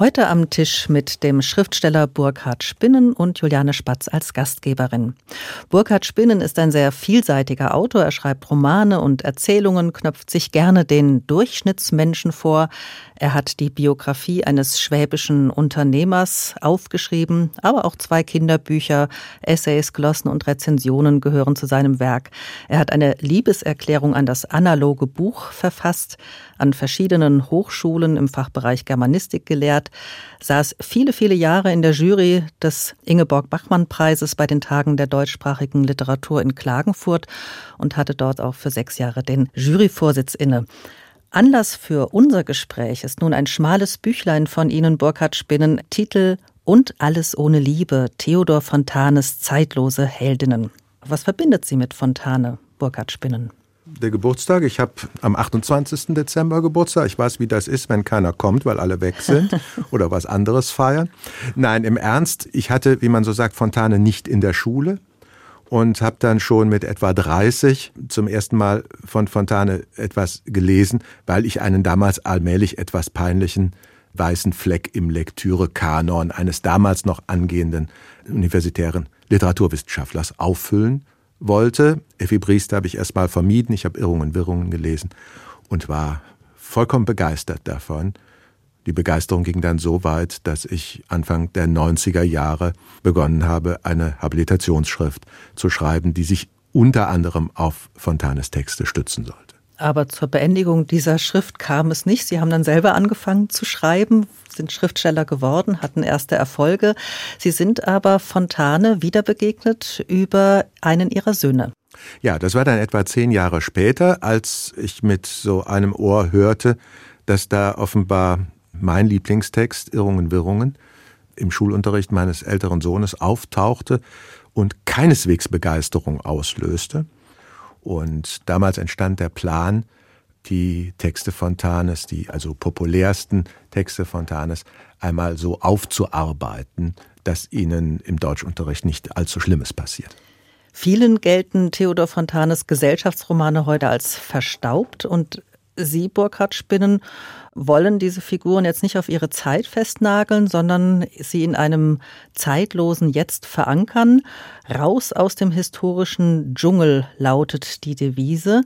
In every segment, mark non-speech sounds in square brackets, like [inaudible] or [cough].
Heute am Tisch mit dem Schriftsteller Burkhard Spinnen und Juliane Spatz als Gastgeberin. Burkhard Spinnen ist ein sehr vielseitiger Autor. Er schreibt Romane und Erzählungen, knöpft sich gerne den Durchschnittsmenschen vor. Er hat die Biografie eines schwäbischen Unternehmers aufgeschrieben, aber auch zwei Kinderbücher, Essays, Glossen und Rezensionen gehören zu seinem Werk. Er hat eine Liebeserklärung an das analoge Buch verfasst, an verschiedenen Hochschulen im Fachbereich Germanistik gelehrt, saß viele, viele Jahre in der Jury des Ingeborg-Bachmann-Preises bei den Tagen der deutschsprachigen Literatur in Klagenfurt und hatte dort auch für sechs Jahre den Juryvorsitz inne. Anlass für unser Gespräch ist nun ein schmales Büchlein von Ihnen, Burkhard Spinnen, Titel Und alles ohne Liebe, Theodor Fontanes zeitlose Heldinnen. Was verbindet Sie mit Fontane, Burkhard Spinnen? Der Geburtstag. Ich habe am 28. Dezember Geburtstag. Ich weiß, wie das ist, wenn keiner kommt, weil alle weg sind [laughs] oder was anderes feiern. Nein, im Ernst, ich hatte, wie man so sagt, Fontane nicht in der Schule und habe dann schon mit etwa 30 zum ersten Mal von Fontane etwas gelesen, weil ich einen damals allmählich etwas peinlichen weißen Fleck im Lektürekanon eines damals noch angehenden universitären Literaturwissenschaftlers auffüllen wollte. Effi Briest habe ich erstmal vermieden. Ich habe Irrungen, Wirrungen gelesen und war vollkommen begeistert davon. Die Begeisterung ging dann so weit, dass ich Anfang der 90er Jahre begonnen habe, eine Habilitationsschrift zu schreiben, die sich unter anderem auf Fontanes Texte stützen sollte. Aber zur Beendigung dieser Schrift kam es nicht. Sie haben dann selber angefangen zu schreiben, sind Schriftsteller geworden, hatten erste Erfolge. Sie sind aber Fontane wieder begegnet über einen ihrer Söhne. Ja, das war dann etwa zehn Jahre später, als ich mit so einem Ohr hörte, dass da offenbar mein Lieblingstext, Irrungen, Wirrungen, im Schulunterricht meines älteren Sohnes auftauchte und keineswegs Begeisterung auslöste. Und damals entstand der Plan, die Texte Fontanes, die also populärsten Texte Fontanes, einmal so aufzuarbeiten, dass ihnen im Deutschunterricht nicht allzu Schlimmes passiert. Vielen gelten Theodor Fontanes Gesellschaftsromane heute als verstaubt und Sie, Burkhard Spinnen, wollen diese Figuren jetzt nicht auf ihre Zeit festnageln, sondern sie in einem zeitlosen Jetzt verankern. Raus aus dem historischen Dschungel lautet die Devise.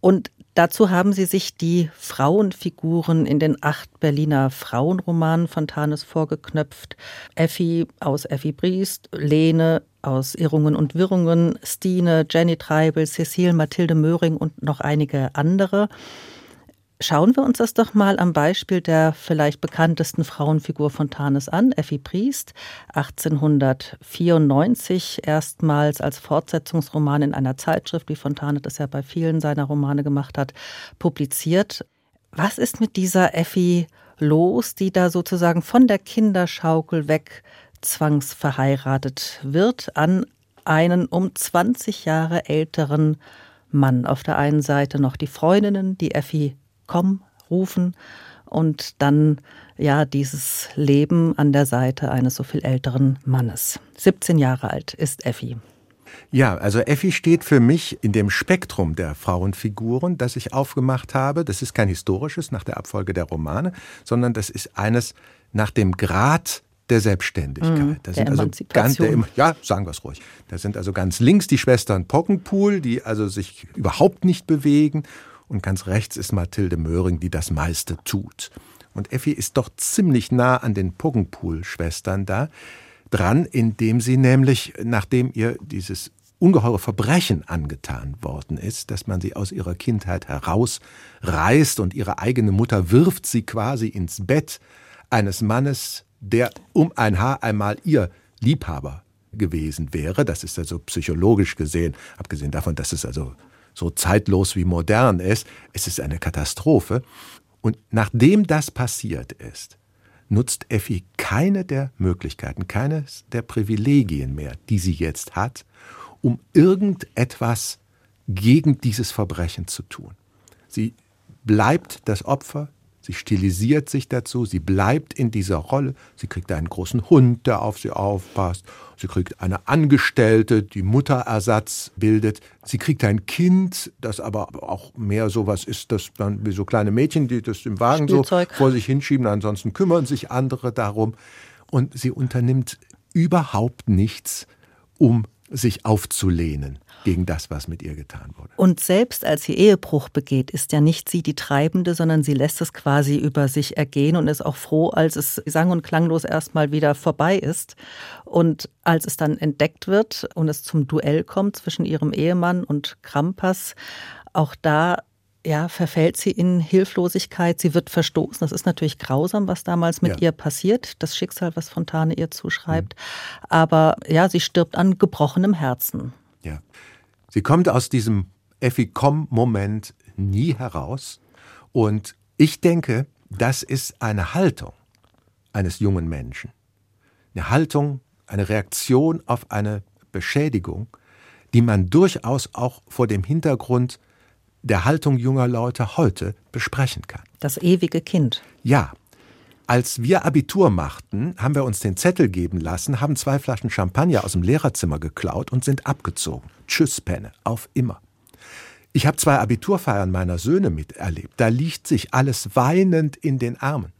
Und Dazu haben Sie sich die Frauenfiguren in den acht Berliner Frauenromanen von Tanes vorgeknöpft. Effi aus Effi Briest, Lene aus Irrungen und Wirrungen, Stine, Jenny Treibel, Cecile, Mathilde Möhring und noch einige andere. Schauen wir uns das doch mal am Beispiel der vielleicht bekanntesten Frauenfigur Fontanes an, Effi Priest, 1894 erstmals als Fortsetzungsroman in einer Zeitschrift, wie Fontane das ja bei vielen seiner Romane gemacht hat, publiziert. Was ist mit dieser Effi los, die da sozusagen von der Kinderschaukel weg zwangsverheiratet wird an einen um 20 Jahre älteren Mann? Auf der einen Seite noch die Freundinnen, die Effi komm rufen und dann ja dieses Leben an der Seite eines so viel älteren Mannes. 17 Jahre alt ist Effi. Ja, also Effi steht für mich in dem Spektrum der Frauenfiguren, das ich aufgemacht habe. Das ist kein historisches nach der Abfolge der Romane, sondern das ist eines nach dem Grad der Selbstständigkeit. Mhm, da sind also ganz, der, ja, sagen wir es ruhig. Da sind also ganz links die Schwestern Pockenpool, die also sich überhaupt nicht bewegen und ganz rechts ist Mathilde Möhring, die das meiste tut. Und Effi ist doch ziemlich nah an den Puggenpool-Schwestern da dran, indem sie nämlich, nachdem ihr dieses ungeheure Verbrechen angetan worden ist, dass man sie aus ihrer Kindheit herausreißt und ihre eigene Mutter wirft sie quasi ins Bett eines Mannes, der um ein Haar einmal ihr Liebhaber gewesen wäre. Das ist also psychologisch gesehen, abgesehen davon, dass es also so zeitlos wie modern ist. Es ist eine Katastrophe. Und nachdem das passiert ist, nutzt Effi keine der Möglichkeiten, keines der Privilegien mehr, die sie jetzt hat, um irgendetwas gegen dieses Verbrechen zu tun. Sie bleibt das Opfer Sie stilisiert sich dazu, sie bleibt in dieser Rolle. Sie kriegt einen großen Hund, der auf sie aufpasst. Sie kriegt eine Angestellte, die Mutterersatz bildet. Sie kriegt ein Kind, das aber auch mehr sowas ist, dass man wie so kleine Mädchen, die das im Wagen Spielzeug. so vor sich hinschieben. Ansonsten kümmern sich andere darum. Und sie unternimmt überhaupt nichts, um sich aufzulehnen gegen das, was mit ihr getan wurde. Und selbst als sie Ehebruch begeht, ist ja nicht sie die Treibende, sondern sie lässt es quasi über sich ergehen und ist auch froh, als es sang- und klanglos erstmal wieder vorbei ist. Und als es dann entdeckt wird und es zum Duell kommt zwischen ihrem Ehemann und Krampas, auch da ja, verfällt sie in Hilflosigkeit, sie wird verstoßen. Das ist natürlich grausam, was damals mit ja. ihr passiert, das Schicksal, was Fontane ihr zuschreibt. Mhm. Aber ja, sie stirbt an gebrochenem Herzen. Ja. Sie kommt aus diesem Effi-Com-Moment nie heraus. Und ich denke, das ist eine Haltung eines jungen Menschen. Eine Haltung, eine Reaktion auf eine Beschädigung, die man durchaus auch vor dem Hintergrund der Haltung junger Leute heute besprechen kann. Das ewige Kind. Ja. Als wir Abitur machten, haben wir uns den Zettel geben lassen, haben zwei Flaschen Champagner aus dem Lehrerzimmer geklaut und sind abgezogen. Tschüss, Penne, auf immer. Ich habe zwei Abiturfeiern meiner Söhne miterlebt. Da liegt sich alles weinend in den Armen.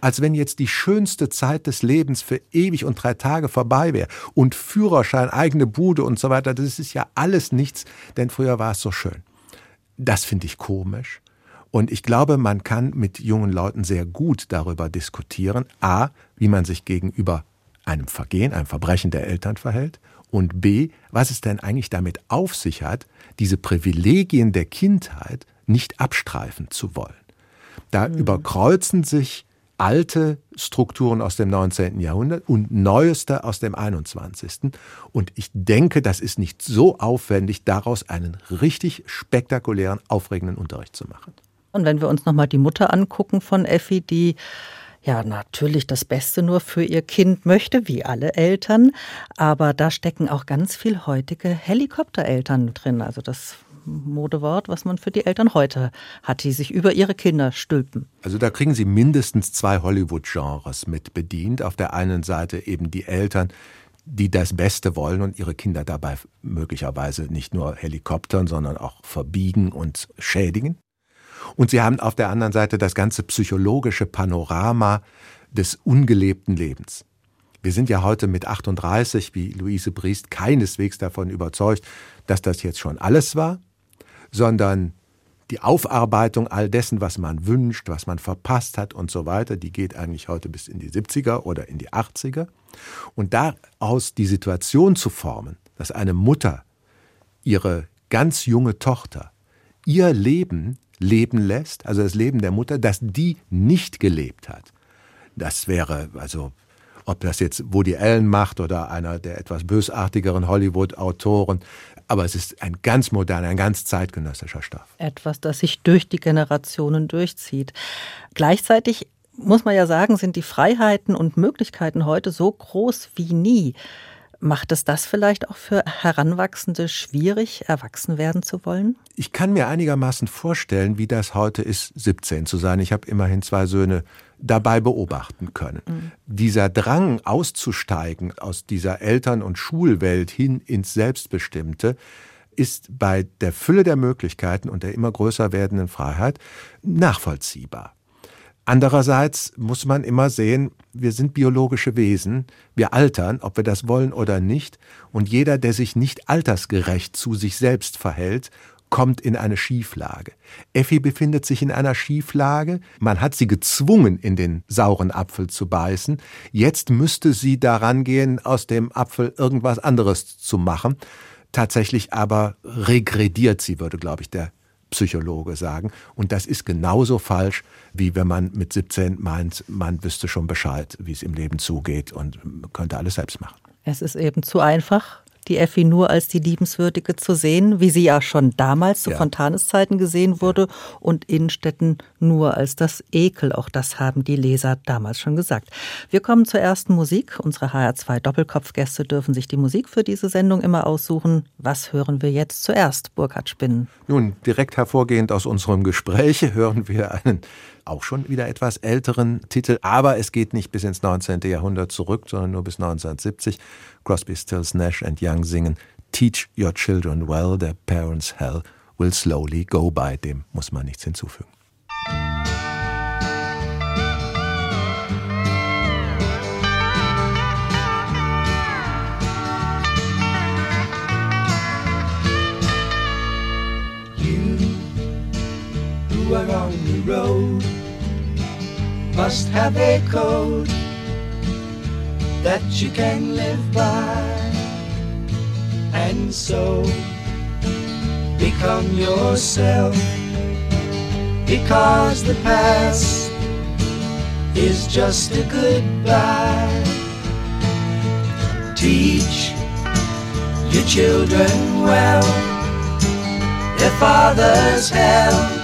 Als wenn jetzt die schönste Zeit des Lebens für ewig und drei Tage vorbei wäre. Und Führerschein, eigene Bude und so weiter, das ist ja alles nichts, denn früher war es so schön. Das finde ich komisch. Und ich glaube, man kann mit jungen Leuten sehr gut darüber diskutieren, a, wie man sich gegenüber einem Vergehen, einem Verbrechen der Eltern verhält und b, was es denn eigentlich damit auf sich hat, diese Privilegien der Kindheit nicht abstreifen zu wollen. Da mhm. überkreuzen sich alte Strukturen aus dem 19. Jahrhundert und neueste aus dem 21. Und ich denke, das ist nicht so aufwendig, daraus einen richtig spektakulären, aufregenden Unterricht zu machen. Und wenn wir uns nochmal die Mutter angucken von Effi, die ja natürlich das Beste nur für ihr Kind möchte, wie alle Eltern, aber da stecken auch ganz viel heutige Helikoptereltern drin. Also das Modewort, was man für die Eltern heute hat, die sich über ihre Kinder stülpen. Also da kriegen Sie mindestens zwei Hollywood-Genres mit bedient. Auf der einen Seite eben die Eltern, die das Beste wollen und ihre Kinder dabei möglicherweise nicht nur helikoptern, sondern auch verbiegen und schädigen. Und sie haben auf der anderen Seite das ganze psychologische Panorama des ungelebten Lebens. Wir sind ja heute mit 38, wie Luise Briest, keineswegs davon überzeugt, dass das jetzt schon alles war, sondern die Aufarbeitung all dessen, was man wünscht, was man verpasst hat und so weiter, die geht eigentlich heute bis in die 70er oder in die 80er. Und daraus die Situation zu formen, dass eine Mutter ihre ganz junge Tochter ihr Leben leben lässt, also das Leben der Mutter, das die nicht gelebt hat. Das wäre also ob das jetzt Woody Allen macht oder einer der etwas bösartigeren Hollywood-Autoren. Aber es ist ein ganz moderner, ein ganz zeitgenössischer Stoff. Etwas, das sich durch die Generationen durchzieht. Gleichzeitig muss man ja sagen, sind die Freiheiten und Möglichkeiten heute so groß wie nie. Macht es das vielleicht auch für Heranwachsende schwierig, erwachsen werden zu wollen? Ich kann mir einigermaßen vorstellen, wie das heute ist, 17 zu sein. Ich habe immerhin zwei Söhne dabei beobachten können. Mhm. Dieser Drang auszusteigen aus dieser Eltern- und Schulwelt hin ins Selbstbestimmte ist bei der Fülle der Möglichkeiten und der immer größer werdenden Freiheit nachvollziehbar. Andererseits muss man immer sehen, wir sind biologische Wesen, wir altern, ob wir das wollen oder nicht, und jeder, der sich nicht altersgerecht zu sich selbst verhält, kommt in eine Schieflage. Effi befindet sich in einer Schieflage, man hat sie gezwungen, in den sauren Apfel zu beißen, jetzt müsste sie daran gehen, aus dem Apfel irgendwas anderes zu machen, tatsächlich aber regrediert sie, würde, glaube ich, der Psychologe sagen. Und das ist genauso falsch, wie wenn man mit 17 meint, man wüsste schon Bescheid, wie es im Leben zugeht und könnte alles selbst machen. Es ist eben zu einfach, die Effi nur als die Liebenswürdige zu sehen, wie sie ja schon damals zu ja. Fontanes Zeiten gesehen wurde, ja. und Innenstädten nur als das Ekel. Auch das haben die Leser damals schon gesagt. Wir kommen zur ersten Musik. Unsere HR2 Doppelkopfgäste dürfen sich die Musik für diese Sendung immer aussuchen. Was hören wir jetzt zuerst, Burkhard Spinnen? Nun, direkt hervorgehend aus unserem Gespräch [laughs] hören wir einen auch schon wieder etwas älteren Titel, aber es geht nicht bis ins 19. Jahrhundert zurück, sondern nur bis 1970. Crosby, Stills, Nash and Young singen Teach your children well, their parents' hell will slowly go by. Dem muss man nichts hinzufügen. who are on the road must have a code that you can live by. And so become yourself because the past is just a goodbye. Teach your children well their father's hell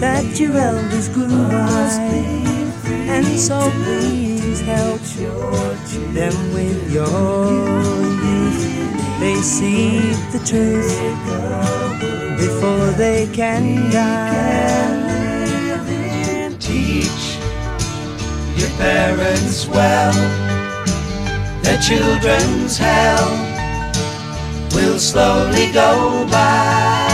That your elders grew by. And so please help them with your youth. They see the truth before they can die. Teach your parents well, their children's hell will slowly go by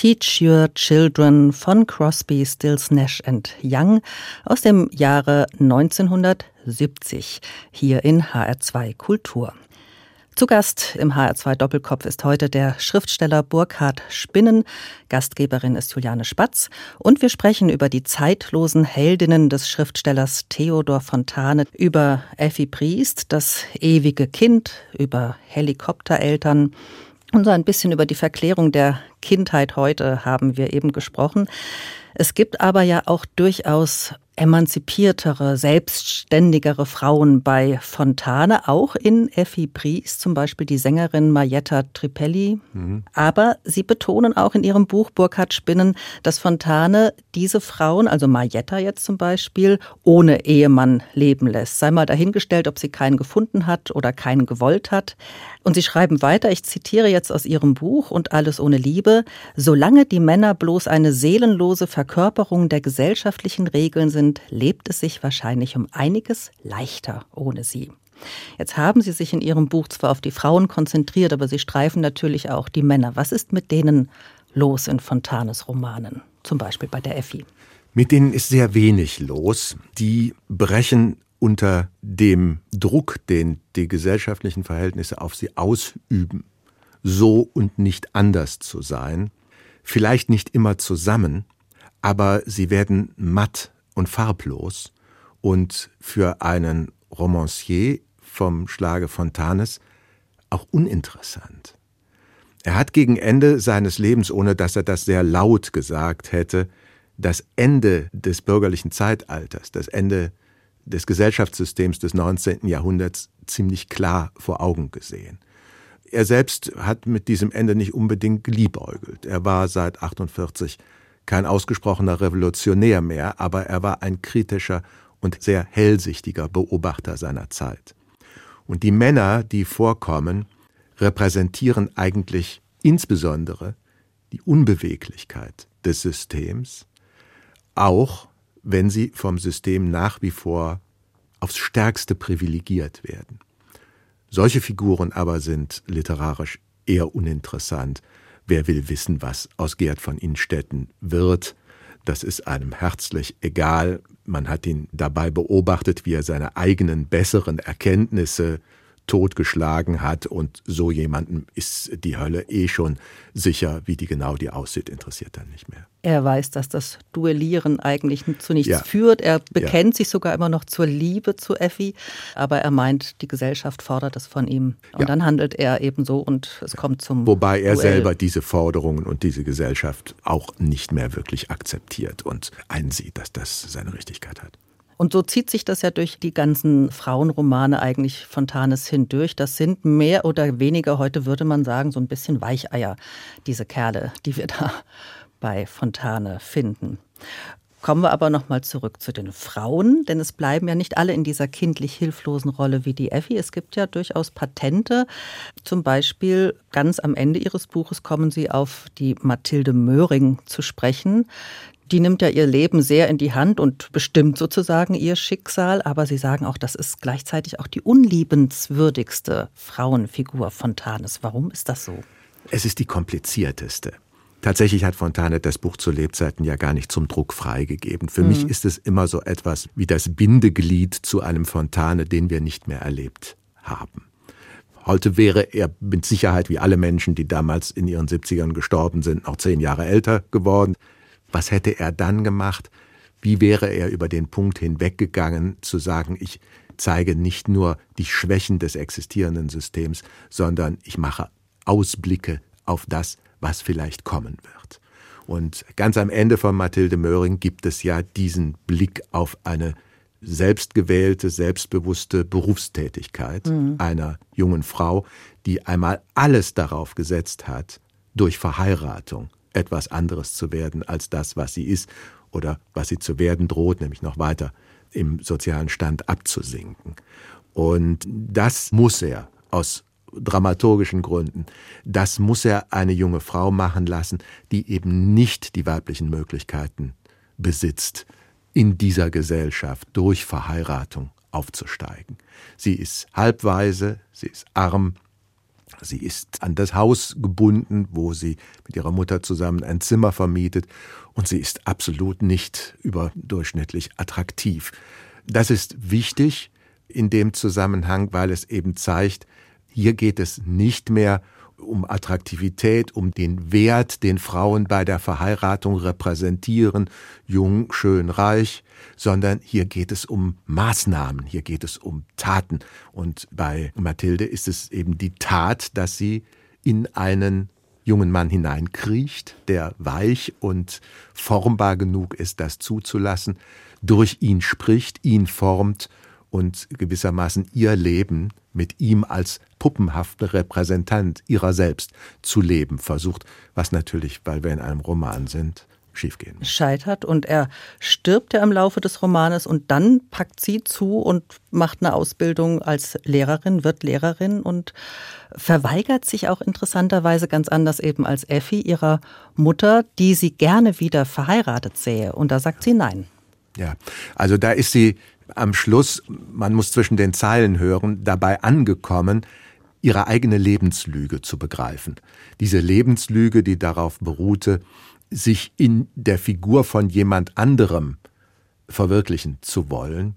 Teach Your Children von Crosby, Stills, Nash Young aus dem Jahre 1970 hier in HR2 Kultur. Zu Gast im HR2 Doppelkopf ist heute der Schriftsteller Burkhard Spinnen. Gastgeberin ist Juliane Spatz. Und wir sprechen über die zeitlosen Heldinnen des Schriftstellers Theodor Fontane, über Effi Priest, das ewige Kind, über Helikoptereltern, und so ein bisschen über die Verklärung der Kindheit heute haben wir eben gesprochen. Es gibt aber ja auch durchaus emanzipiertere, selbstständigere Frauen bei Fontane, auch in Effi Bries, zum Beispiel die Sängerin Marietta Tripelli. Mhm. Aber Sie betonen auch in Ihrem Buch Burkhard Spinnen, dass Fontane diese Frauen, also Marietta jetzt zum Beispiel, ohne Ehemann leben lässt. Sei mal dahingestellt, ob sie keinen gefunden hat oder keinen gewollt hat. Und Sie schreiben weiter, ich zitiere jetzt aus Ihrem Buch und alles ohne Liebe, solange die Männer bloß eine seelenlose Verkörperung der gesellschaftlichen Regeln sind, lebt es sich wahrscheinlich um einiges leichter ohne sie. Jetzt haben Sie sich in Ihrem Buch zwar auf die Frauen konzentriert, aber Sie streifen natürlich auch die Männer. Was ist mit denen los in Fontanes Romanen, zum Beispiel bei der Effi? Mit denen ist sehr wenig los. Die brechen unter dem Druck, den die gesellschaftlichen Verhältnisse auf sie ausüben, so und nicht anders zu sein, vielleicht nicht immer zusammen, aber sie werden matt und farblos und für einen Romancier vom Schlage Fontanes auch uninteressant. Er hat gegen Ende seines Lebens, ohne dass er das sehr laut gesagt hätte, das Ende des bürgerlichen Zeitalters, das Ende des Gesellschaftssystems des 19. Jahrhunderts ziemlich klar vor Augen gesehen. er selbst hat mit diesem Ende nicht unbedingt geliebäugelt. Er war seit 48 kein ausgesprochener Revolutionär mehr, aber er war ein kritischer und sehr hellsichtiger Beobachter seiner Zeit. Und die Männer, die vorkommen, repräsentieren eigentlich insbesondere die Unbeweglichkeit des Systems, auch wenn sie vom System nach wie vor aufs stärkste privilegiert werden. Solche Figuren aber sind literarisch eher uninteressant. Wer will wissen, was aus Gerd von Innstetten wird? Das ist einem herzlich egal. Man hat ihn dabei beobachtet, wie er seine eigenen besseren Erkenntnisse totgeschlagen hat und so jemandem ist die Hölle eh schon sicher, wie die genau die aussieht, interessiert dann nicht mehr. Er weiß, dass das Duellieren eigentlich zu nichts ja. führt. Er bekennt ja. sich sogar immer noch zur Liebe zu Effi, aber er meint, die Gesellschaft fordert es von ihm. Und ja. dann handelt er ebenso und es kommt zum. Wobei er Duell. selber diese Forderungen und diese Gesellschaft auch nicht mehr wirklich akzeptiert und einsieht, dass das seine Richtigkeit hat. Und so zieht sich das ja durch die ganzen Frauenromane eigentlich Fontanes hindurch. Das sind mehr oder weniger, heute würde man sagen, so ein bisschen Weicheier, diese Kerle, die wir [laughs] da bei Fontane finden. Kommen wir aber nochmal zurück zu den Frauen, denn es bleiben ja nicht alle in dieser kindlich hilflosen Rolle wie die Effi. Es gibt ja durchaus Patente. Zum Beispiel ganz am Ende ihres Buches kommen sie auf die Mathilde Möhring zu sprechen, die nimmt ja ihr Leben sehr in die Hand und bestimmt sozusagen ihr Schicksal. Aber Sie sagen auch, das ist gleichzeitig auch die unliebenswürdigste Frauenfigur Fontanes. Warum ist das so? Es ist die komplizierteste. Tatsächlich hat Fontane das Buch zu Lebzeiten ja gar nicht zum Druck freigegeben. Für mhm. mich ist es immer so etwas wie das Bindeglied zu einem Fontane, den wir nicht mehr erlebt haben. Heute wäre er mit Sicherheit wie alle Menschen, die damals in ihren 70ern gestorben sind, noch zehn Jahre älter geworden. Was hätte er dann gemacht? Wie wäre er über den Punkt hinweggegangen, zu sagen, ich zeige nicht nur die Schwächen des existierenden Systems, sondern ich mache Ausblicke auf das, was vielleicht kommen wird. Und ganz am Ende von Mathilde Möhring gibt es ja diesen Blick auf eine selbstgewählte, selbstbewusste Berufstätigkeit mhm. einer jungen Frau, die einmal alles darauf gesetzt hat, durch Verheiratung etwas anderes zu werden als das, was sie ist oder was sie zu werden droht, nämlich noch weiter im sozialen Stand abzusinken. Und das muss er aus dramaturgischen Gründen, das muss er eine junge Frau machen lassen, die eben nicht die weiblichen Möglichkeiten besitzt, in dieser Gesellschaft durch Verheiratung aufzusteigen. Sie ist halbweise, sie ist arm, Sie ist an das Haus gebunden, wo sie mit ihrer Mutter zusammen ein Zimmer vermietet, und sie ist absolut nicht überdurchschnittlich attraktiv. Das ist wichtig in dem Zusammenhang, weil es eben zeigt, hier geht es nicht mehr um Attraktivität, um den Wert, den Frauen bei der Verheiratung repräsentieren, jung, schön, reich, sondern hier geht es um Maßnahmen, hier geht es um Taten. Und bei Mathilde ist es eben die Tat, dass sie in einen jungen Mann hineinkriecht, der weich und formbar genug ist, das zuzulassen, durch ihn spricht, ihn formt und gewissermaßen ihr Leben mit ihm als puppenhafter Repräsentant ihrer selbst zu leben versucht, was natürlich, weil wir in einem Roman sind, schiefgehen. Scheitert und er stirbt ja im Laufe des Romanes und dann packt sie zu und macht eine Ausbildung als Lehrerin, wird Lehrerin und verweigert sich auch interessanterweise ganz anders eben als Effi ihrer Mutter, die sie gerne wieder verheiratet sähe. Und da sagt sie nein. Ja, also da ist sie am Schluss, man muss zwischen den Zeilen hören, dabei angekommen, ihre eigene Lebenslüge zu begreifen. Diese Lebenslüge, die darauf beruhte, sich in der Figur von jemand anderem verwirklichen zu wollen,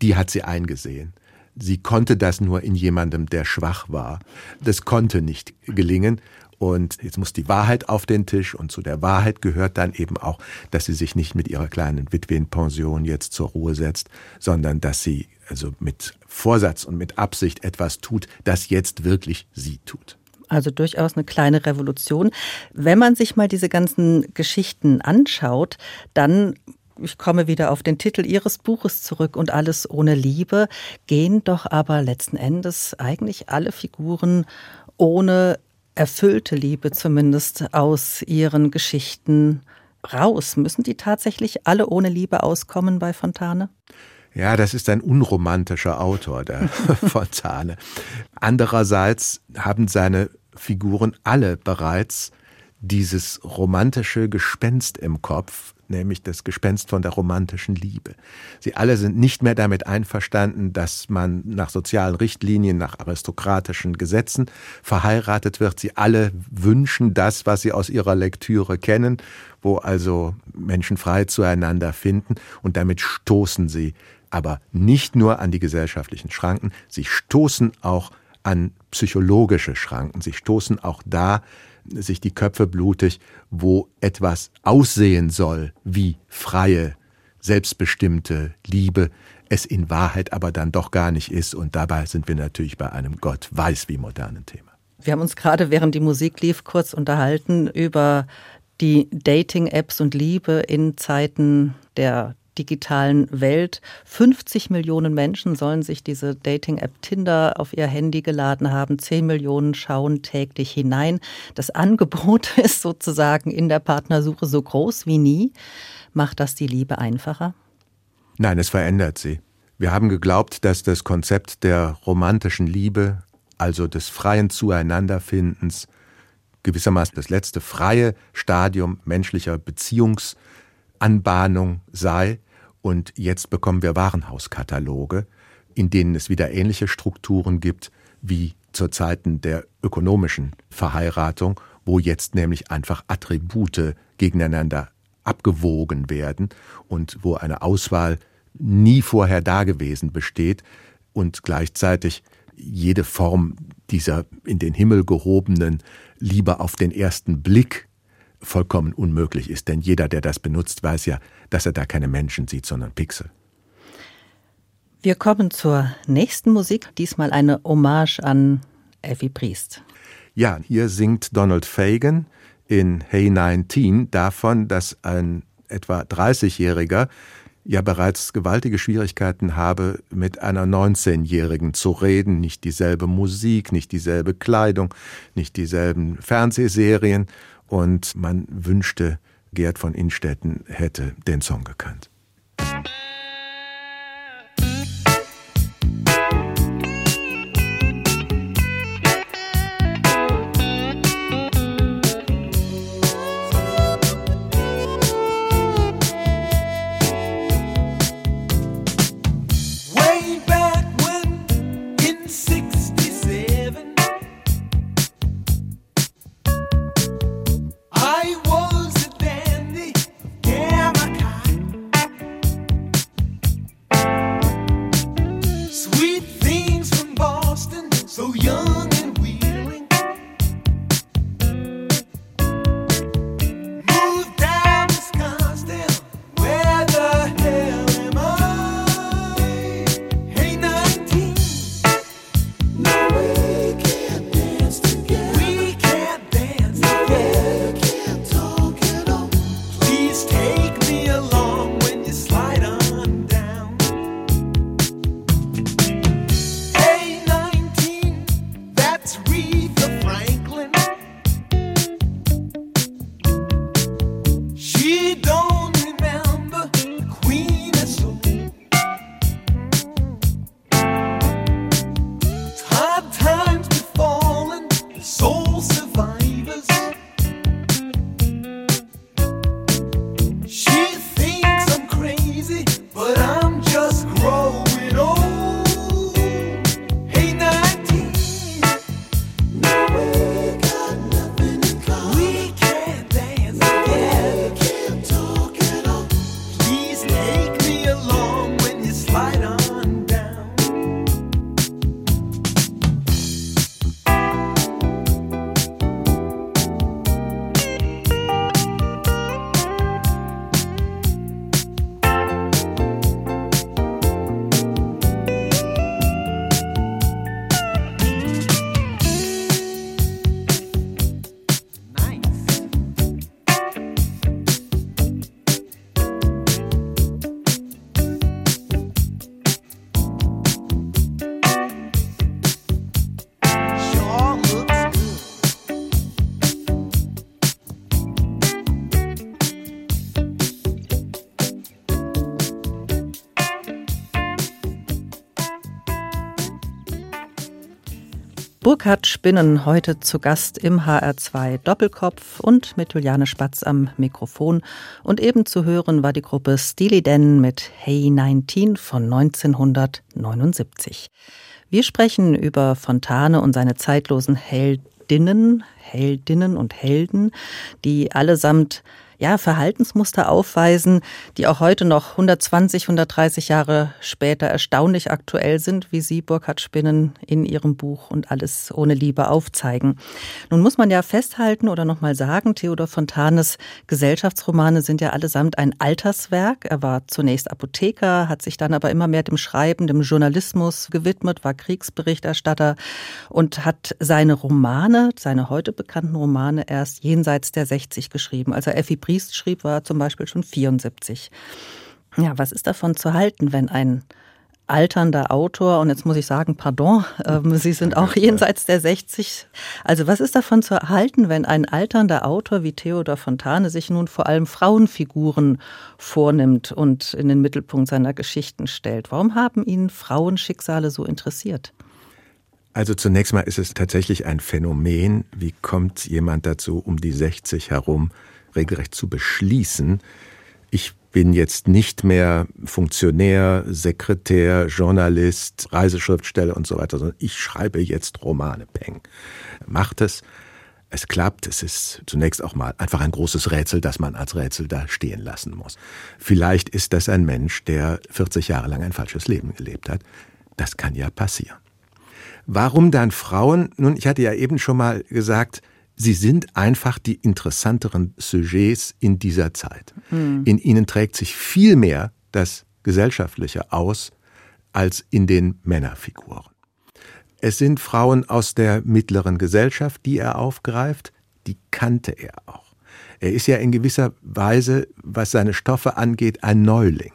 die hat sie eingesehen. Sie konnte das nur in jemandem, der schwach war. Das konnte nicht gelingen. Und jetzt muss die Wahrheit auf den Tisch und zu der Wahrheit gehört dann eben auch, dass sie sich nicht mit ihrer kleinen Witwenpension jetzt zur Ruhe setzt, sondern dass sie also mit Vorsatz und mit Absicht etwas tut, das jetzt wirklich sie tut. Also durchaus eine kleine Revolution. Wenn man sich mal diese ganzen Geschichten anschaut, dann ich komme wieder auf den Titel Ihres Buches zurück und alles ohne Liebe, gehen doch aber letzten Endes eigentlich alle Figuren ohne erfüllte Liebe zumindest aus ihren Geschichten raus. Müssen die tatsächlich alle ohne Liebe auskommen bei Fontane? Ja, das ist ein unromantischer Autor, der [laughs] Fontane. Andererseits haben seine Figuren alle bereits dieses romantische Gespenst im Kopf, nämlich das Gespenst von der romantischen Liebe. Sie alle sind nicht mehr damit einverstanden, dass man nach sozialen Richtlinien, nach aristokratischen Gesetzen verheiratet wird. Sie alle wünschen das, was sie aus ihrer Lektüre kennen, wo also Menschen frei zueinander finden und damit stoßen sie aber nicht nur an die gesellschaftlichen Schranken, sie stoßen auch an psychologische Schranken. Sie stoßen auch da sich die Köpfe blutig, wo etwas aussehen soll wie freie, selbstbestimmte Liebe, es in Wahrheit aber dann doch gar nicht ist. Und dabei sind wir natürlich bei einem Gott weiß wie modernen Thema. Wir haben uns gerade, während die Musik lief, kurz unterhalten über die Dating-Apps und Liebe in Zeiten der digitalen Welt. 50 Millionen Menschen sollen sich diese Dating-App Tinder auf ihr Handy geladen haben. 10 Millionen schauen täglich hinein. Das [laughs] Angebot ist sozusagen in der Partnersuche so groß wie nie. Macht das die Liebe einfacher? Nein, es verändert sie. Wir haben geglaubt, dass das Konzept der romantischen Liebe, also des freien Zueinanderfindens, gewissermaßen das letzte freie Stadium menschlicher Beziehungsanbahnung sei. Und jetzt bekommen wir Warenhauskataloge, in denen es wieder ähnliche Strukturen gibt wie zu Zeiten der ökonomischen Verheiratung, wo jetzt nämlich einfach Attribute gegeneinander abgewogen werden und wo eine Auswahl nie vorher dagewesen besteht und gleichzeitig jede Form dieser in den Himmel gehobenen Liebe auf den ersten Blick vollkommen unmöglich ist. Denn jeder, der das benutzt, weiß ja, dass er da keine Menschen sieht, sondern Pixel. Wir kommen zur nächsten Musik, diesmal eine Hommage an Effie Priest. Ja, hier singt Donald Fagan in Hey 19 davon, dass ein etwa 30-Jähriger ja bereits gewaltige Schwierigkeiten habe, mit einer 19-Jährigen zu reden, nicht dieselbe Musik, nicht dieselbe Kleidung, nicht dieselben Fernsehserien und man wünschte, Gerd von Innstetten hätte den Song gekannt. Burkhard Spinnen heute zu Gast im HR2 Doppelkopf und mit Juliane Spatz am Mikrofon. Und eben zu hören war die Gruppe Steely Dan mit Hey 19 von 1979. Wir sprechen über Fontane und seine zeitlosen Heldinnen, Heldinnen und Helden, die allesamt ja, Verhaltensmuster aufweisen, die auch heute noch 120, 130 Jahre später erstaunlich aktuell sind, wie Sie, Burkhard Spinnen, in Ihrem Buch und alles ohne Liebe aufzeigen. Nun muss man ja festhalten oder nochmal sagen, Theodor Fontanes Gesellschaftsromane sind ja allesamt ein Alterswerk. Er war zunächst Apotheker, hat sich dann aber immer mehr dem Schreiben, dem Journalismus gewidmet, war Kriegsberichterstatter und hat seine Romane, seine heute bekannten Romane erst jenseits der 60 geschrieben. Also Effi Briest schrieb, war zum Beispiel schon 74. Ja, was ist davon zu halten, wenn ein alternder Autor, und jetzt muss ich sagen, pardon, äh, [laughs] Sie sind auch jenseits der 60. Also was ist davon zu erhalten, wenn ein alternder Autor wie Theodor Fontane sich nun vor allem Frauenfiguren vornimmt und in den Mittelpunkt seiner Geschichten stellt? Warum haben ihn Frauenschicksale so interessiert? Also zunächst mal ist es tatsächlich ein Phänomen, wie kommt jemand dazu, um die 60 herum regelrecht zu beschließen, ich bin jetzt nicht mehr Funktionär, Sekretär, Journalist, Reiseschriftsteller und so weiter, sondern ich schreibe jetzt Romane. Peng. Macht es. Es klappt. Es ist zunächst auch mal einfach ein großes Rätsel, das man als Rätsel da stehen lassen muss. Vielleicht ist das ein Mensch, der 40 Jahre lang ein falsches Leben gelebt hat. Das kann ja passieren. Warum dann Frauen? Nun, ich hatte ja eben schon mal gesagt, sie sind einfach die interessanteren Sujets in dieser Zeit. Mhm. In ihnen trägt sich viel mehr das Gesellschaftliche aus als in den Männerfiguren. Es sind Frauen aus der mittleren Gesellschaft, die er aufgreift, die kannte er auch. Er ist ja in gewisser Weise, was seine Stoffe angeht, ein Neuling.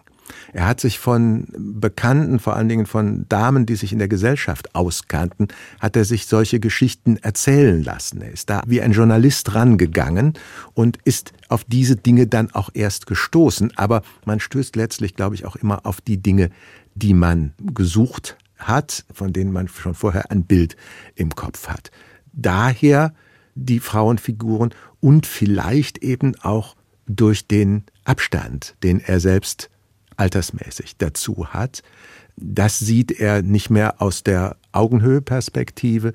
Er hat sich von Bekannten, vor allen Dingen von Damen, die sich in der Gesellschaft auskannten, hat er sich solche Geschichten erzählen lassen. Er ist da wie ein Journalist rangegangen und ist auf diese Dinge dann auch erst gestoßen. Aber man stößt letztlich, glaube ich, auch immer auf die Dinge, die man gesucht hat, von denen man schon vorher ein Bild im Kopf hat. Daher die Frauenfiguren und vielleicht eben auch durch den Abstand, den er selbst altersmäßig dazu hat. Das sieht er nicht mehr aus der Augenhöhe-Perspektive.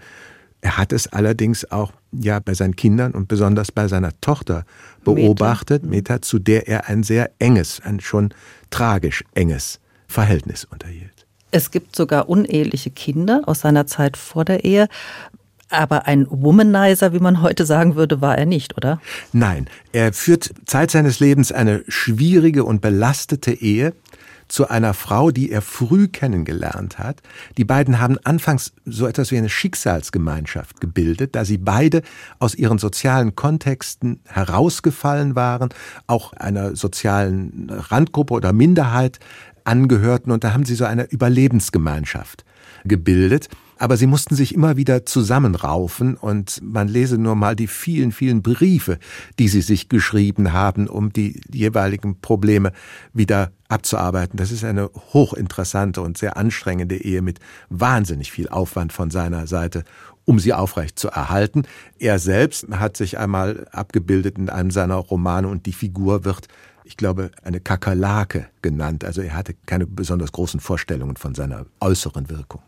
Er hat es allerdings auch ja bei seinen Kindern und besonders bei seiner Tochter beobachtet, Meta, Meta zu der er ein sehr enges, ein schon tragisch enges Verhältnis unterhielt. Es gibt sogar uneheliche Kinder aus seiner Zeit vor der Ehe. Aber ein Womanizer, wie man heute sagen würde, war er nicht, oder? Nein, er führt Zeit seines Lebens eine schwierige und belastete Ehe zu einer Frau, die er früh kennengelernt hat. Die beiden haben anfangs so etwas wie eine Schicksalsgemeinschaft gebildet, da sie beide aus ihren sozialen Kontexten herausgefallen waren, auch einer sozialen Randgruppe oder Minderheit angehörten und da haben sie so eine Überlebensgemeinschaft gebildet aber sie mussten sich immer wieder zusammenraufen und man lese nur mal die vielen, vielen Briefe, die sie sich geschrieben haben, um die jeweiligen Probleme wieder abzuarbeiten. Das ist eine hochinteressante und sehr anstrengende Ehe mit wahnsinnig viel Aufwand von seiner Seite, um sie aufrecht zu erhalten. Er selbst hat sich einmal abgebildet in einem seiner Romane und die Figur wird ich glaube, eine Kakerlake genannt. Also er hatte keine besonders großen Vorstellungen von seiner äußeren Wirkung.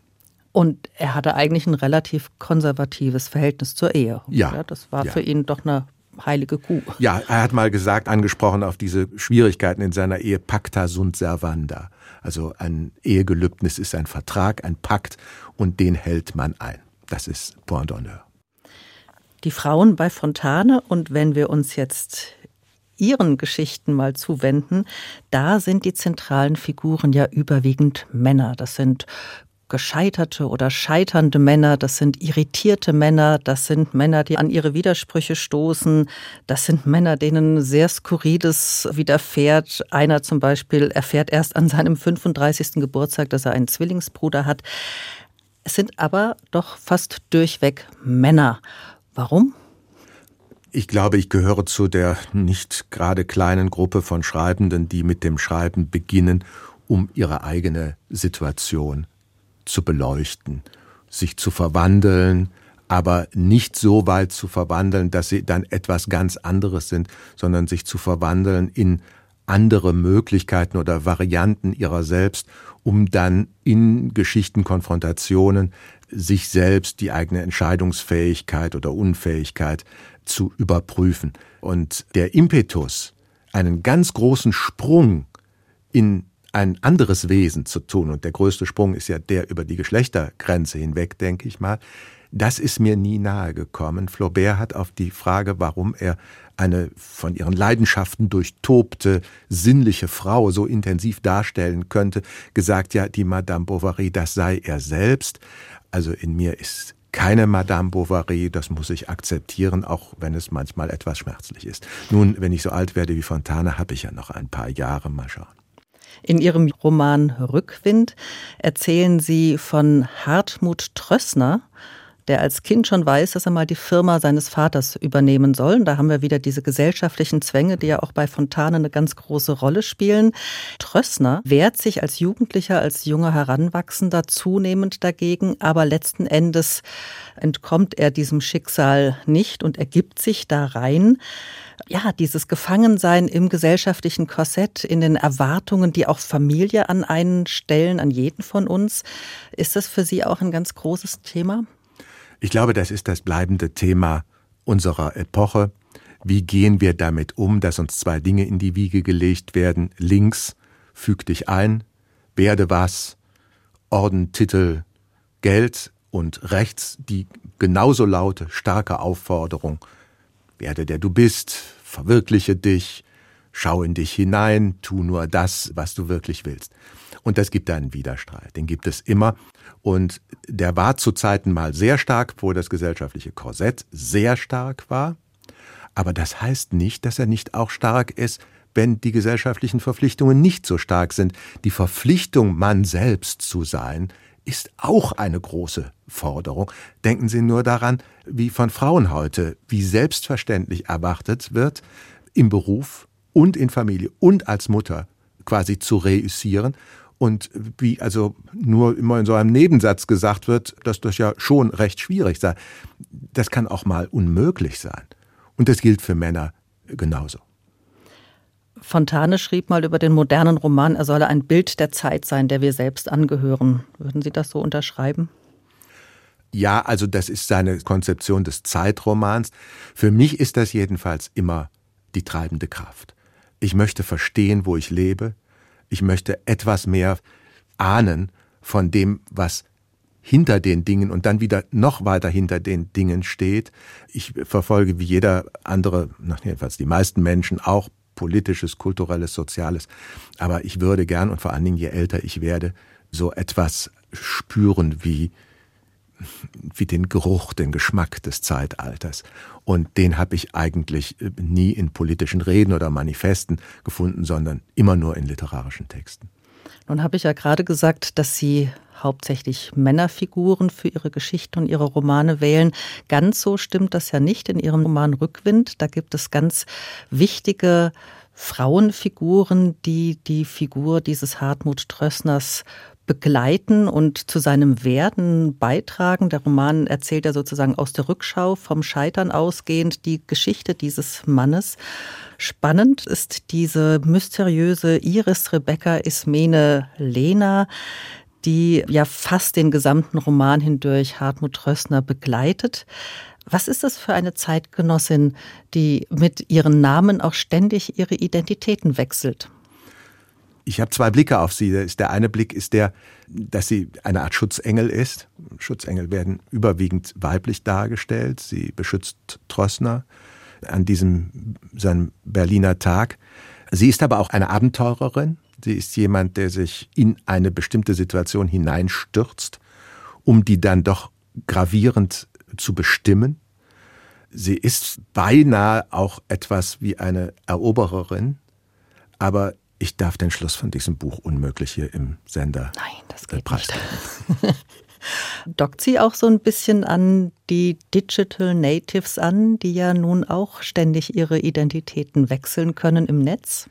Und er hatte eigentlich ein relativ konservatives Verhältnis zur Ehe. Ja. ja das war ja. für ihn doch eine heilige Kuh. Ja, er hat mal gesagt, angesprochen auf diese Schwierigkeiten in seiner Ehe, pacta sunt servanda. Also ein Ehegelübnis ist ein Vertrag, ein Pakt und den hält man ein. Das ist Point d'honneur. Die Frauen bei Fontane und wenn wir uns jetzt ihren Geschichten mal zuwenden, da sind die zentralen Figuren ja überwiegend Männer. Das sind gescheiterte oder scheiternde Männer, das sind irritierte Männer, das sind Männer, die an ihre Widersprüche stoßen, das sind Männer, denen sehr Skurriles widerfährt. Einer zum Beispiel erfährt erst an seinem 35. Geburtstag, dass er einen Zwillingsbruder hat. Es sind aber doch fast durchweg Männer. Warum? Ich glaube, ich gehöre zu der nicht gerade kleinen Gruppe von Schreibenden, die mit dem Schreiben beginnen, um ihre eigene Situation zu beleuchten, sich zu verwandeln, aber nicht so weit zu verwandeln, dass sie dann etwas ganz anderes sind, sondern sich zu verwandeln in andere Möglichkeiten oder Varianten ihrer selbst, um dann in Geschichtenkonfrontationen sich selbst die eigene Entscheidungsfähigkeit oder Unfähigkeit zu überprüfen. Und der Impetus, einen ganz großen Sprung in ein anderes Wesen zu tun, und der größte Sprung ist ja der über die Geschlechtergrenze hinweg, denke ich mal, das ist mir nie nahe gekommen. Flaubert hat auf die Frage, warum er eine von ihren Leidenschaften durchtobte, sinnliche Frau so intensiv darstellen könnte, gesagt, ja, die Madame Bovary, das sei er selbst. Also in mir ist keine Madame Bovary, das muss ich akzeptieren, auch wenn es manchmal etwas schmerzlich ist. Nun, wenn ich so alt werde wie Fontane, habe ich ja noch ein paar Jahre, mal schauen. In Ihrem Roman Rückwind erzählen Sie von Hartmut Trössner, der als Kind schon weiß, dass er mal die Firma seines Vaters übernehmen soll. Und da haben wir wieder diese gesellschaftlichen Zwänge, die ja auch bei Fontane eine ganz große Rolle spielen. Trössner wehrt sich als Jugendlicher, als junger Heranwachsender zunehmend dagegen, aber letzten Endes entkommt er diesem Schicksal nicht und ergibt sich da rein ja, dieses Gefangensein im gesellschaftlichen Korsett, in den Erwartungen, die auch Familie an einen stellen, an jeden von uns. Ist das für Sie auch ein ganz großes Thema? Ich glaube, das ist das bleibende Thema unserer Epoche. Wie gehen wir damit um, dass uns zwei Dinge in die Wiege gelegt werden? Links, füg dich ein, werde was, Orden, Titel, Geld und rechts die genauso laute, starke Aufforderung, werde der du bist, verwirkliche dich, schau in dich hinein, tu nur das, was du wirklich willst. Und das gibt einen Widerstreit, den gibt es immer. Und der war zu Zeiten mal sehr stark, wo das gesellschaftliche Korsett sehr stark war. Aber das heißt nicht, dass er nicht auch stark ist, wenn die gesellschaftlichen Verpflichtungen nicht so stark sind. Die Verpflichtung, Mann selbst zu sein, ist auch eine große Forderung. Denken Sie nur daran, wie von Frauen heute, wie selbstverständlich erwartet wird, im Beruf und in Familie und als Mutter quasi zu reüssieren und wie also nur immer in so einem Nebensatz gesagt wird, dass das ja schon recht schwierig sei. Das kann auch mal unmöglich sein. Und das gilt für Männer genauso. Fontane schrieb mal über den modernen Roman, er solle ein Bild der Zeit sein, der wir selbst angehören. Würden Sie das so unterschreiben? Ja, also das ist seine Konzeption des Zeitromans. Für mich ist das jedenfalls immer die treibende Kraft. Ich möchte verstehen, wo ich lebe ich möchte etwas mehr ahnen von dem, was hinter den Dingen und dann wieder noch weiter hinter den Dingen steht. Ich verfolge wie jeder andere, jedenfalls die meisten Menschen auch politisches, kulturelles, soziales. Aber ich würde gern und vor allen Dingen je älter ich werde, so etwas spüren wie wie den Geruch, den Geschmack des Zeitalters. Und den habe ich eigentlich äh, nie in politischen Reden oder Manifesten gefunden, sondern immer nur in literarischen Texten. Nun habe ich ja gerade gesagt, dass Sie hauptsächlich Männerfiguren für Ihre Geschichten und Ihre Romane wählen. Ganz so stimmt das ja nicht in Ihrem Roman Rückwind. Da gibt es ganz wichtige Frauenfiguren, die die Figur dieses Hartmut Trössners begleiten und zu seinem Werden beitragen. Der Roman erzählt ja sozusagen aus der Rückschau vom Scheitern ausgehend die Geschichte dieses Mannes. Spannend ist diese mysteriöse Iris Rebecca Ismene Lena, die ja fast den gesamten Roman hindurch Hartmut Trössner begleitet. Was ist das für eine Zeitgenossin, die mit ihren Namen auch ständig ihre Identitäten wechselt? Ich habe zwei Blicke auf sie. Der eine Blick ist der, dass sie eine Art Schutzengel ist. Schutzengel werden überwiegend weiblich dargestellt. Sie beschützt Trossner an diesem seinem Berliner Tag. Sie ist aber auch eine Abenteurerin. Sie ist jemand, der sich in eine bestimmte Situation hineinstürzt, um die dann doch gravierend zu bestimmen. Sie ist beinahe auch etwas wie eine Erobererin, aber ich darf den Schluss von diesem Buch unmöglich hier im Sender Nein, das geht preisgeben. nicht. [laughs] Dockt sie auch so ein bisschen an die Digital Natives an, die ja nun auch ständig ihre Identitäten wechseln können im Netz?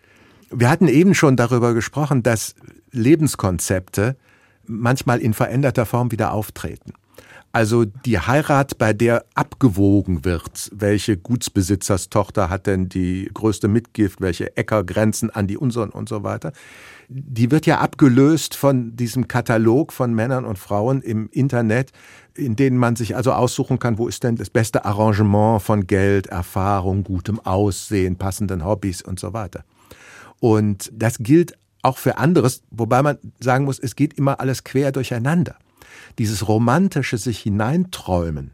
Wir hatten eben schon darüber gesprochen, dass Lebenskonzepte manchmal in veränderter Form wieder auftreten. Also die Heirat, bei der abgewogen wird, welche Gutsbesitzerstochter hat denn die größte Mitgift, welche Äcker grenzen an die unseren und so weiter, die wird ja abgelöst von diesem Katalog von Männern und Frauen im Internet, in denen man sich also aussuchen kann, wo ist denn das beste Arrangement von Geld, Erfahrung, gutem Aussehen, passenden Hobbys und so weiter. Und das gilt auch für anderes, wobei man sagen muss, es geht immer alles quer durcheinander dieses romantische sich hineinträumen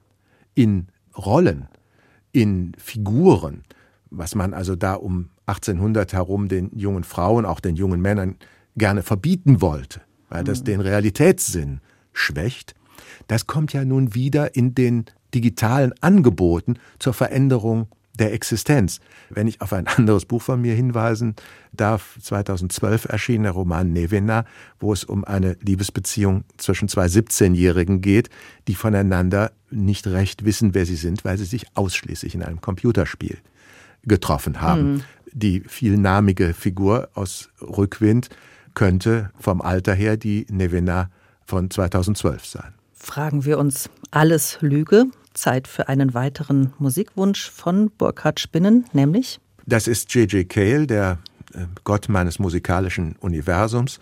in Rollen, in Figuren, was man also da um 1800 herum den jungen Frauen, auch den jungen Männern gerne verbieten wollte, weil das mhm. den Realitätssinn schwächt, das kommt ja nun wieder in den digitalen Angeboten zur Veränderung der Existenz. Wenn ich auf ein [laughs] anderes Buch von mir hinweisen darf, 2012 erschien der Roman Nevena, wo es um eine Liebesbeziehung zwischen zwei 17-Jährigen geht, die voneinander nicht recht wissen, wer sie sind, weil sie sich ausschließlich in einem Computerspiel getroffen haben. Mhm. Die vielnamige Figur aus Rückwind könnte vom Alter her die Nevena von 2012 sein. Fragen wir uns alles Lüge? Zeit für einen weiteren Musikwunsch von Burkhard Spinnen, nämlich? Das ist J.J. Cale, der äh, Gott meines musikalischen Universums.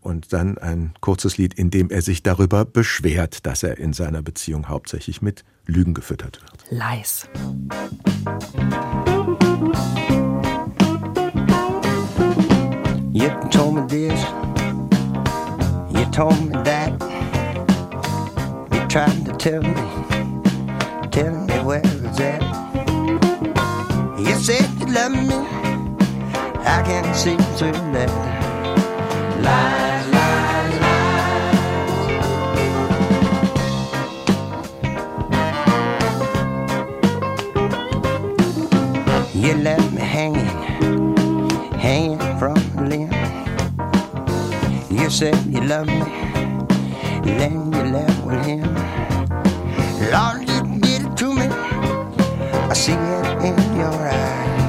Und dann ein kurzes Lied, in dem er sich darüber beschwert, dass er in seiner Beziehung hauptsächlich mit Lügen gefüttert wird. Leis. You told me this, you told me that, you tried to tell me telling me where it's at. You said you love me, I can't see through that. Lies, lies, lies. You left me hanging, hanging from a limb. You said you love me, then you left with him. Lord, I see it in your eyes.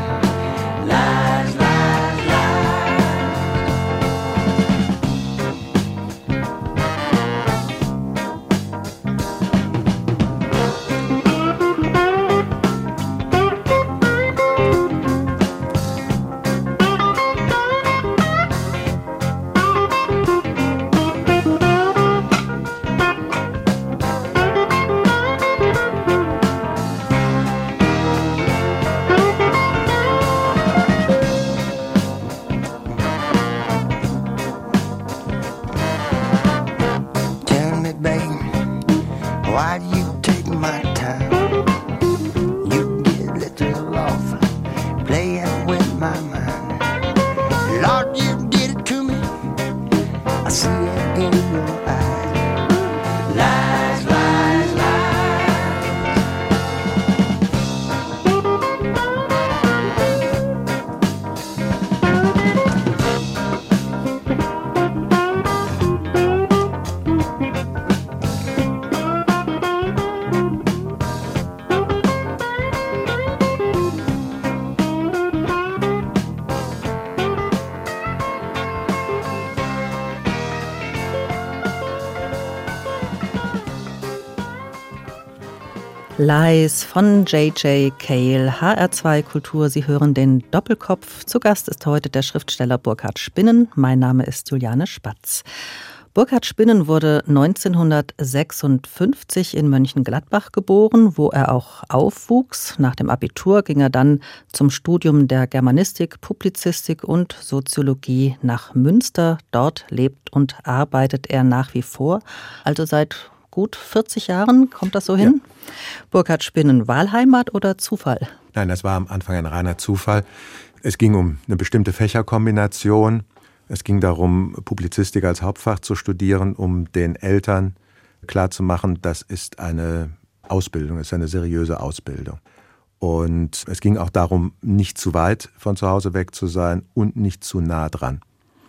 Lies von J.J. Cale, HR2 Kultur. Sie hören den Doppelkopf. Zu Gast ist heute der Schriftsteller Burkhard Spinnen. Mein Name ist Juliane Spatz. Burkhard Spinnen wurde 1956 in Mönchengladbach geboren, wo er auch aufwuchs. Nach dem Abitur ging er dann zum Studium der Germanistik, Publizistik und Soziologie nach Münster. Dort lebt und arbeitet er nach wie vor, also seit gut 40 Jahren, kommt das so hin? Ja. Burkhard Spinnen, Wahlheimat oder Zufall? Nein, das war am Anfang ein reiner Zufall. Es ging um eine bestimmte Fächerkombination. Es ging darum, Publizistik als Hauptfach zu studieren, um den Eltern klarzumachen, das ist eine Ausbildung, das ist eine seriöse Ausbildung. Und es ging auch darum, nicht zu weit von zu Hause weg zu sein und nicht zu nah dran.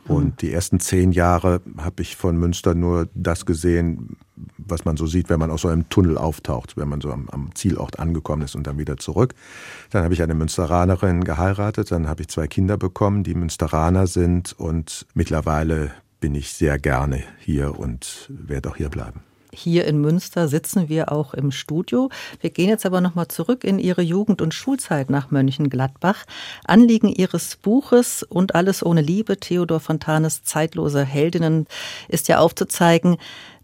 Und die ersten zehn Jahre habe ich von Münster nur das gesehen, was man so sieht, wenn man aus so einem Tunnel auftaucht, wenn man so am, am Zielort angekommen ist und dann wieder zurück. Dann habe ich eine Münsteranerin geheiratet, dann habe ich zwei Kinder bekommen, die Münsteraner sind und mittlerweile bin ich sehr gerne hier und werde auch hier bleiben. Hier in Münster sitzen wir auch im Studio. Wir gehen jetzt aber nochmal zurück in Ihre Jugend- und Schulzeit nach Mönchengladbach. Anliegen Ihres Buches und alles ohne Liebe, Theodor Fontanes zeitlose Heldinnen, ist ja aufzuzeigen,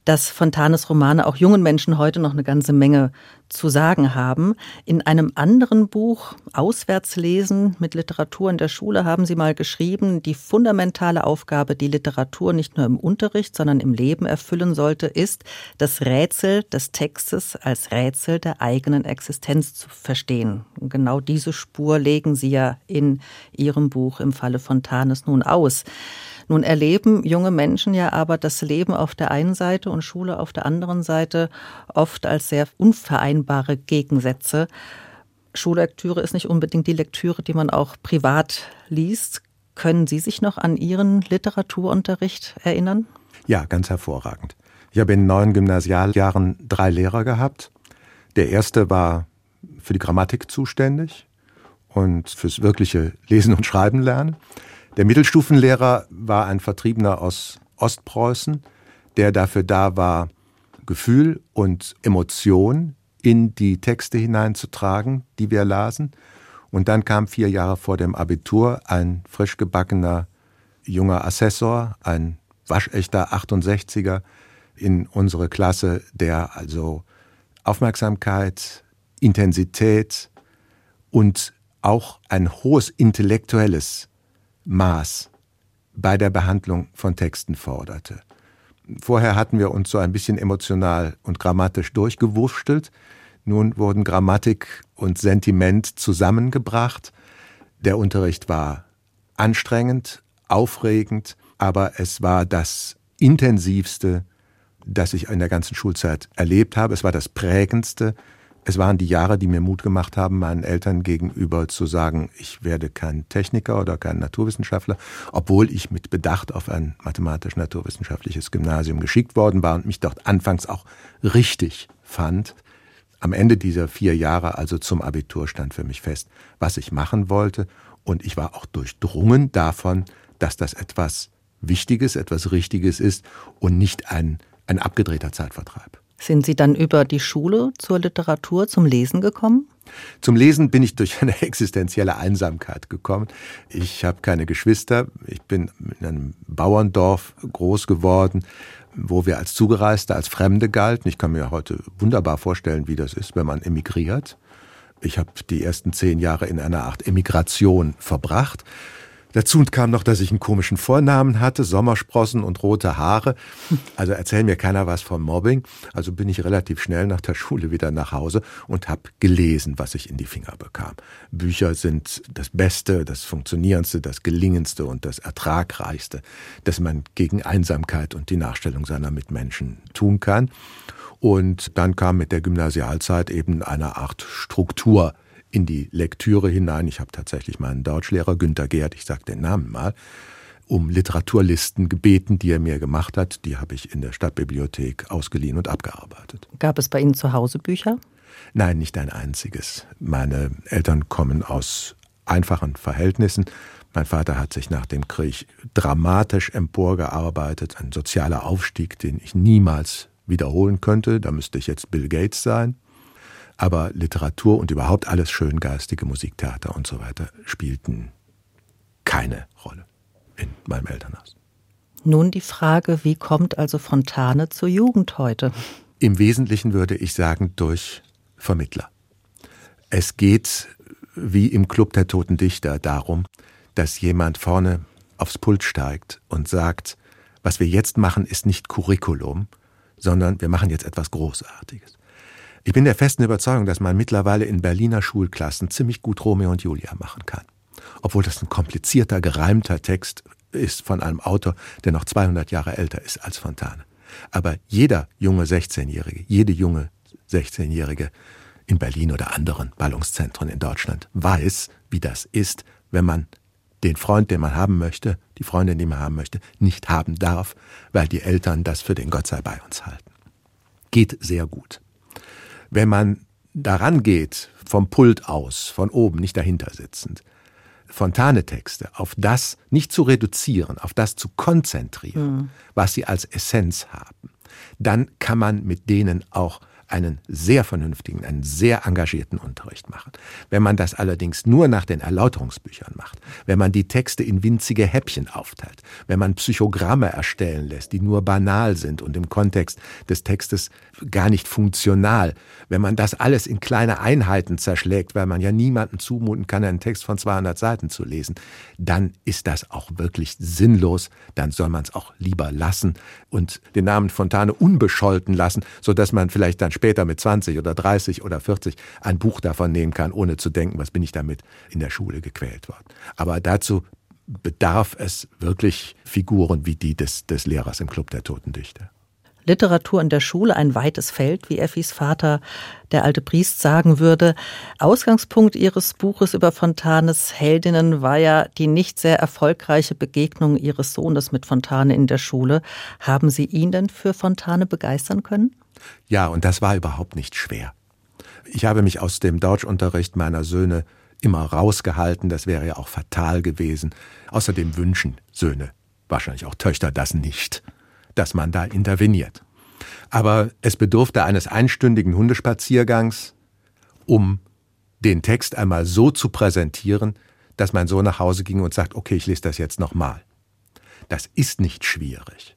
dass Fontanes Romane auch jungen Menschen heute noch eine ganze Menge zu sagen haben. In einem anderen Buch, Auswärtslesen mit Literatur in der Schule, haben Sie mal geschrieben, die fundamentale Aufgabe, die Literatur nicht nur im Unterricht, sondern im Leben erfüllen sollte, ist, das Rätsel des Textes als Rätsel der eigenen Existenz zu verstehen. Und genau diese Spur legen Sie ja in Ihrem Buch im Falle Fontanes nun aus. Nun erleben junge Menschen ja aber das Leben auf der einen Seite und Schule auf der anderen Seite oft als sehr unvereinbare Gegensätze. Schullektüre ist nicht unbedingt die Lektüre, die man auch privat liest. Können Sie sich noch an Ihren Literaturunterricht erinnern? Ja, ganz hervorragend. Ich habe in neun Gymnasialjahren drei Lehrer gehabt. Der erste war für die Grammatik zuständig und fürs wirkliche Lesen und Schreiben lernen. Der Mittelstufenlehrer war ein Vertriebener aus Ostpreußen, der dafür da war, Gefühl und Emotion in die Texte hineinzutragen, die wir lasen. Und dann kam vier Jahre vor dem Abitur ein frisch gebackener junger Assessor, ein waschechter 68er in unsere Klasse, der also Aufmerksamkeit, Intensität und auch ein hohes intellektuelles Maß bei der Behandlung von Texten forderte. Vorher hatten wir uns so ein bisschen emotional und grammatisch durchgewurschtelt. Nun wurden Grammatik und Sentiment zusammengebracht. Der Unterricht war anstrengend, aufregend, aber es war das intensivste, das ich in der ganzen Schulzeit erlebt habe. Es war das prägendste, es waren die Jahre, die mir Mut gemacht haben, meinen Eltern gegenüber zu sagen, ich werde kein Techniker oder kein Naturwissenschaftler, obwohl ich mit Bedacht auf ein mathematisch-naturwissenschaftliches Gymnasium geschickt worden war und mich dort anfangs auch richtig fand. Am Ende dieser vier Jahre, also zum Abitur, stand für mich fest, was ich machen wollte. Und ich war auch durchdrungen davon, dass das etwas Wichtiges, etwas Richtiges ist und nicht ein, ein abgedrehter Zeitvertreib. Sind Sie dann über die Schule zur Literatur, zum Lesen gekommen? Zum Lesen bin ich durch eine [laughs] existenzielle Einsamkeit gekommen. Ich habe keine Geschwister. Ich bin in einem Bauerndorf groß geworden, wo wir als Zugereiste, als Fremde galten. Ich kann mir heute wunderbar vorstellen, wie das ist, wenn man emigriert. Ich habe die ersten zehn Jahre in einer Art Emigration verbracht. Dazu kam noch, dass ich einen komischen Vornamen hatte, Sommersprossen und rote Haare. Also erzähl mir keiner was vom Mobbing. Also bin ich relativ schnell nach der Schule wieder nach Hause und habe gelesen, was ich in die Finger bekam. Bücher sind das Beste, das Funktionierendste, das Gelingendste und das Ertragreichste, das man gegen Einsamkeit und die Nachstellung seiner Mitmenschen tun kann. Und dann kam mit der Gymnasialzeit eben eine Art Struktur in die Lektüre hinein. Ich habe tatsächlich meinen Deutschlehrer Günter Gerd, ich sage den Namen mal, um Literaturlisten gebeten, die er mir gemacht hat. Die habe ich in der Stadtbibliothek ausgeliehen und abgearbeitet. Gab es bei Ihnen zu Hause Bücher? Nein, nicht ein einziges. Meine Eltern kommen aus einfachen Verhältnissen. Mein Vater hat sich nach dem Krieg dramatisch emporgearbeitet, ein sozialer Aufstieg, den ich niemals wiederholen könnte. Da müsste ich jetzt Bill Gates sein aber Literatur und überhaupt alles Schöngeistige, Musiktheater und so weiter spielten keine Rolle in meinem Elternhaus. Nun die Frage, wie kommt also Fontane zur Jugend heute? Im Wesentlichen würde ich sagen, durch Vermittler. Es geht wie im Club der Toten Dichter darum, dass jemand vorne aufs Pult steigt und sagt, was wir jetzt machen, ist nicht Curriculum, sondern wir machen jetzt etwas Großartiges. Ich bin der festen Überzeugung, dass man mittlerweile in Berliner Schulklassen ziemlich gut Romeo und Julia machen kann. Obwohl das ein komplizierter, gereimter Text ist von einem Autor, der noch 200 Jahre älter ist als Fontane. Aber jeder junge 16-Jährige, jede junge 16-Jährige in Berlin oder anderen Ballungszentren in Deutschland weiß, wie das ist, wenn man den Freund, den man haben möchte, die Freundin, die man haben möchte, nicht haben darf, weil die Eltern das für den Gott sei bei uns halten. Geht sehr gut. Wenn man daran geht, vom Pult aus, von oben, nicht dahinter sitzend, Fontane-Texte auf das nicht zu reduzieren, auf das zu konzentrieren, mhm. was sie als Essenz haben, dann kann man mit denen auch einen sehr vernünftigen, einen sehr engagierten Unterricht machen. Wenn man das allerdings nur nach den Erläuterungsbüchern macht, wenn man die Texte in winzige Häppchen aufteilt, wenn man Psychogramme erstellen lässt, die nur banal sind und im Kontext des Textes gar nicht funktional, wenn man das alles in kleine Einheiten zerschlägt, weil man ja niemanden zumuten kann, einen Text von 200 Seiten zu lesen, dann ist das auch wirklich sinnlos, dann soll man es auch lieber lassen und den Namen Fontane unbescholten lassen, sodass man vielleicht dann später mit 20 oder 30 oder 40 ein Buch davon nehmen kann, ohne zu denken, was bin ich damit in der Schule gequält worden. Aber dazu bedarf es wirklich Figuren wie die des, des Lehrers im Club der Toten Dichter. Literatur in der Schule ein weites Feld, wie Effis Vater, der alte Priest, sagen würde. Ausgangspunkt ihres Buches über Fontanes Heldinnen war ja die nicht sehr erfolgreiche Begegnung ihres Sohnes mit Fontane in der Schule. Haben Sie ihn denn für Fontane begeistern können? Ja, und das war überhaupt nicht schwer. Ich habe mich aus dem Deutschunterricht meiner Söhne immer rausgehalten, das wäre ja auch fatal gewesen. Außerdem wünschen Söhne, wahrscheinlich auch Töchter, das nicht, dass man da interveniert. Aber es bedurfte eines einstündigen Hundespaziergangs, um den Text einmal so zu präsentieren, dass mein Sohn nach Hause ging und sagt, okay, ich lese das jetzt nochmal. Das ist nicht schwierig.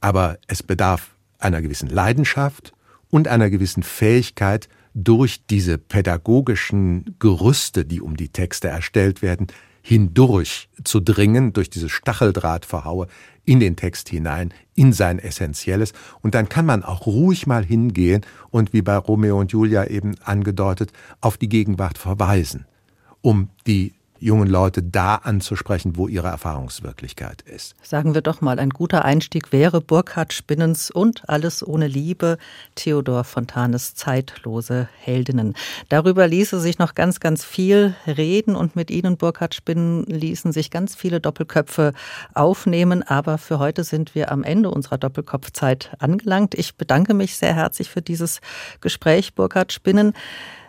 Aber es bedarf einer gewissen Leidenschaft und einer gewissen Fähigkeit, durch diese pädagogischen Gerüste, die um die Texte erstellt werden, hindurch zu dringen, durch diese Stacheldrahtverhaue in den Text hinein, in sein Essentielles. Und dann kann man auch ruhig mal hingehen und wie bei Romeo und Julia eben angedeutet, auf die Gegenwart verweisen, um die jungen Leute da anzusprechen, wo ihre Erfahrungswirklichkeit ist. Sagen wir doch mal, ein guter Einstieg wäre Burkhard Spinnens und Alles ohne Liebe, Theodor Fontanes zeitlose Heldinnen. Darüber ließe sich noch ganz, ganz viel reden und mit Ihnen, Burkhard Spinnen, ließen sich ganz viele Doppelköpfe aufnehmen. Aber für heute sind wir am Ende unserer Doppelkopfzeit angelangt. Ich bedanke mich sehr herzlich für dieses Gespräch, Burkhard Spinnen.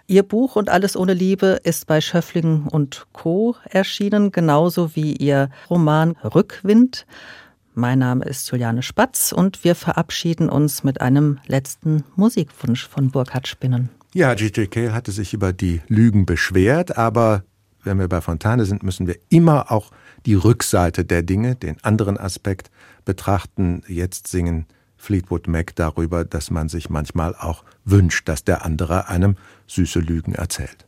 Ihr Buch und Alles ohne Liebe ist bei Schöffling und Co. erschienen, genauso wie Ihr Roman Rückwind. Mein Name ist Juliane Spatz und wir verabschieden uns mit einem letzten Musikwunsch von Burkhard Spinnen. Ja, G.J. Cale hatte sich über die Lügen beschwert, aber wenn wir bei Fontane sind, müssen wir immer auch die Rückseite der Dinge, den anderen Aspekt betrachten. Jetzt singen Fleetwood Mac darüber, dass man sich manchmal auch wünscht, dass der andere einem süße Lügen erzählt.